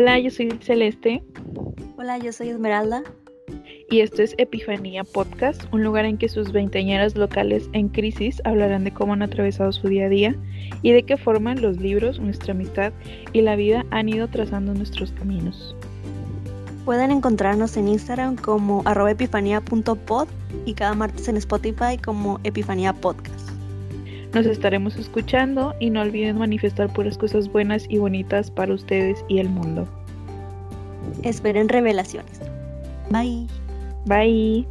Hola, yo soy Celeste. Hola, yo soy Esmeralda. Y esto es Epifanía Podcast, un lugar en que sus veinteañeras locales en crisis hablarán de cómo han atravesado su día a día y de qué forma los libros, nuestra amistad y la vida han ido trazando nuestros caminos. Pueden encontrarnos en Instagram como arroba epifanía.pod y cada martes en Spotify como Epifanía Podcast. Nos estaremos escuchando y no olviden manifestar puras cosas buenas y bonitas para ustedes y el mundo. Esperen revelaciones. Bye. Bye.